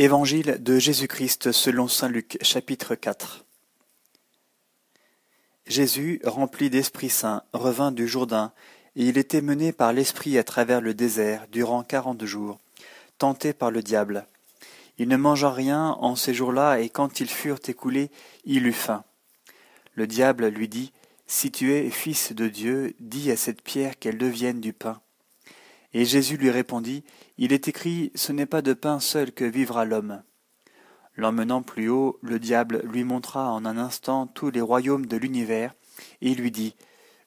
Évangile de Jésus-Christ selon saint Luc chapitre 4 Jésus, rempli d'Esprit Saint, revint du Jourdain, et il était mené par l'Esprit à travers le désert durant quarante jours, tenté par le diable. Il ne mangea rien en ces jours-là, et quand ils furent écoulés, il eut faim. Le diable lui dit, Si tu es fils de Dieu, dis à cette pierre qu'elle devienne du pain. Et Jésus lui répondit, Il est écrit, Ce n'est pas de pain seul que vivra l'homme. L'emmenant plus haut, le diable lui montra en un instant tous les royaumes de l'univers, et lui dit,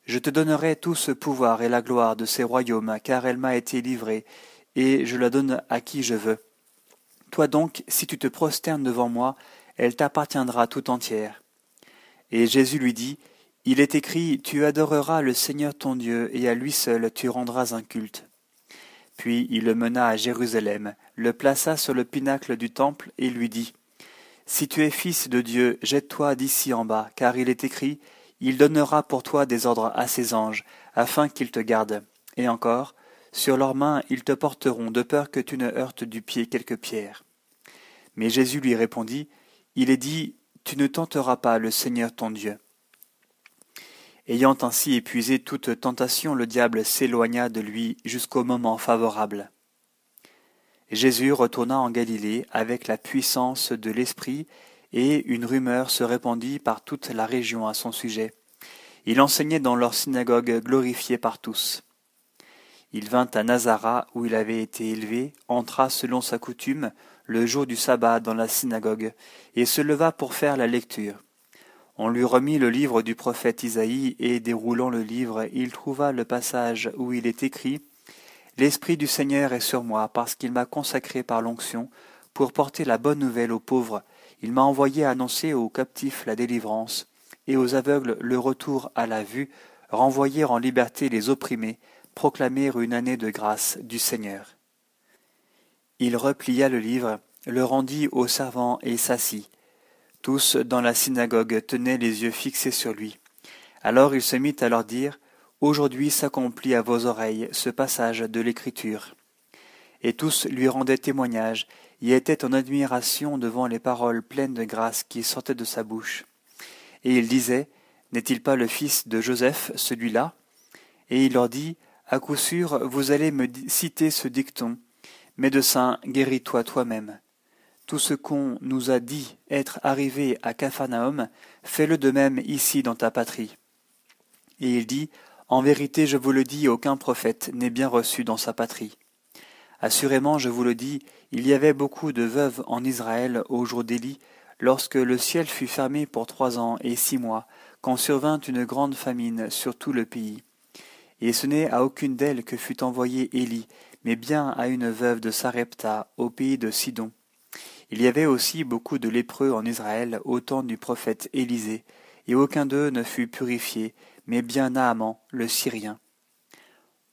Je te donnerai tout ce pouvoir et la gloire de ces royaumes, car elle m'a été livrée, et je la donne à qui je veux. Toi donc, si tu te prosternes devant moi, elle t'appartiendra tout entière. Et Jésus lui dit, Il est écrit, Tu adoreras le Seigneur ton Dieu, et à lui seul tu rendras un culte. Puis il le mena à Jérusalem, le plaça sur le pinacle du temple, et lui dit Si tu es fils de Dieu, jette-toi d'ici en bas, car il est écrit Il donnera pour toi des ordres à ses anges, afin qu'ils te gardent. Et encore, sur leurs mains ils te porteront, de peur que tu ne heurtes du pied quelque pierre. Mais Jésus lui répondit Il est dit Tu ne tenteras pas le Seigneur ton Dieu. Ayant ainsi épuisé toute tentation, le diable s'éloigna de lui jusqu'au moment favorable. Jésus retourna en Galilée avec la puissance de l'Esprit, et une rumeur se répandit par toute la région à son sujet. Il enseignait dans leur synagogue glorifié par tous. Il vint à Nazareth où il avait été élevé, entra selon sa coutume le jour du sabbat dans la synagogue, et se leva pour faire la lecture. On lui remit le livre du prophète Isaïe, et déroulant le livre, il trouva le passage où il est écrit L'Esprit du Seigneur est sur moi, parce qu'il m'a consacré par l'onction, pour porter la bonne nouvelle aux pauvres. Il m'a envoyé annoncer aux captifs la délivrance, et aux aveugles le retour à la vue, renvoyer en liberté les opprimés, proclamer une année de grâce du Seigneur. Il replia le livre, le rendit aux servants et s'assit. Tous dans la synagogue tenaient les yeux fixés sur lui. Alors il se mit à leur dire Aujourd'hui s'accomplit à vos oreilles ce passage de l'Écriture. Et tous lui rendaient témoignage et étaient en admiration devant les paroles pleines de grâce qui sortaient de sa bouche. Et il disait N'est-il pas le fils de Joseph, celui-là? Et il leur dit À coup sûr, vous allez me citer ce dicton Médecin, guéris-toi toi-même. Tout ce qu'on nous a dit être arrivé à Capharnaüm, fais-le de même ici dans ta patrie. Et il dit, En vérité, je vous le dis, aucun prophète n'est bien reçu dans sa patrie. Assurément, je vous le dis, il y avait beaucoup de veuves en Israël au jour d'Élie, lorsque le ciel fut fermé pour trois ans et six mois, quand survint une grande famine sur tout le pays. Et ce n'est à aucune d'elles que fut envoyé Élie, mais bien à une veuve de Sarepta, au pays de Sidon. Il y avait aussi beaucoup de lépreux en Israël au temps du prophète Élisée, et aucun d'eux ne fut purifié, mais bien Naaman, le Syrien.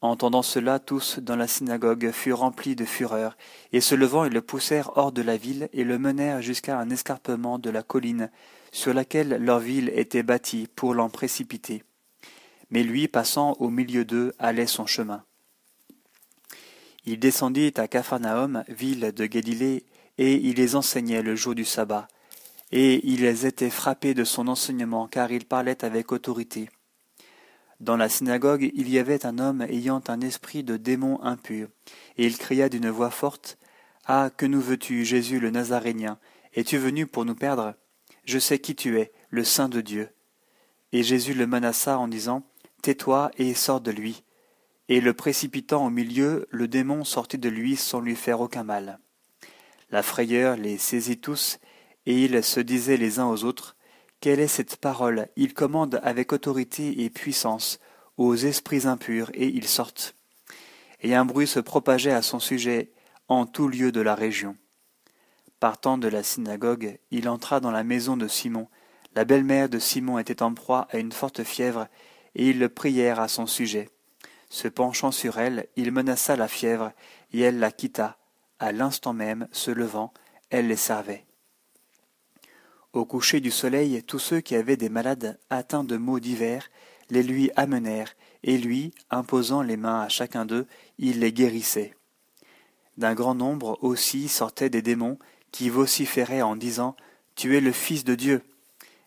Entendant cela, tous dans la synagogue furent remplis de fureur, et se levant ils le poussèrent hors de la ville et le menèrent jusqu'à un escarpement de la colline, sur laquelle leur ville était bâtie pour l'en précipiter. Mais lui, passant au milieu d'eux, allait son chemin. Il descendit à Capharnaüm, ville de Galilée, et il les enseignait le jour du sabbat. Et ils étaient frappés de son enseignement, car il parlait avec autorité. Dans la synagogue, il y avait un homme ayant un esprit de démon impur, et il cria d'une voix forte Ah, que nous veux-tu, Jésus le Nazarénien? Es-tu venu pour nous perdre? Je sais qui tu es, le Saint de Dieu. Et Jésus le menaça en disant Tais-toi et sors de lui. Et le précipitant au milieu, le démon sortit de lui sans lui faire aucun mal. La frayeur les saisit tous, et ils se disaient les uns aux autres Quelle est cette parole? Il commande avec autorité et puissance aux esprits impurs, et ils sortent. Et un bruit se propageait à son sujet en tout lieu de la région. Partant de la synagogue, il entra dans la maison de Simon. La belle-mère de Simon était en proie à une forte fièvre, et ils le prièrent à son sujet. Se penchant sur elle, il menaça la fièvre, et elle la quitta, à l'instant même, se levant, elle les servait. Au coucher du soleil, tous ceux qui avaient des malades atteints de maux divers les lui amenèrent, et lui, imposant les mains à chacun d'eux, il les guérissait. D'un grand nombre aussi sortaient des démons qui vociféraient en disant Tu es le Fils de Dieu.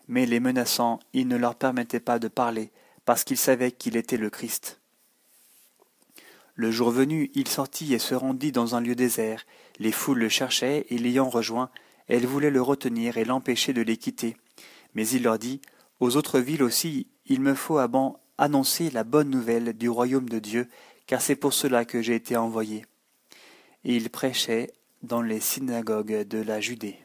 Mais les menaçant, il ne leur permettait pas de parler, parce qu'ils savaient qu'il était le Christ. Le jour venu, il sortit et se rendit dans un lieu désert. Les foules le cherchaient, et l'ayant rejoint, elles voulaient le retenir et l'empêcher de les quitter. Mais il leur dit Aux autres villes aussi, il me faut annoncer la bonne nouvelle du royaume de Dieu, car c'est pour cela que j'ai été envoyé. Et il prêchait dans les synagogues de la Judée.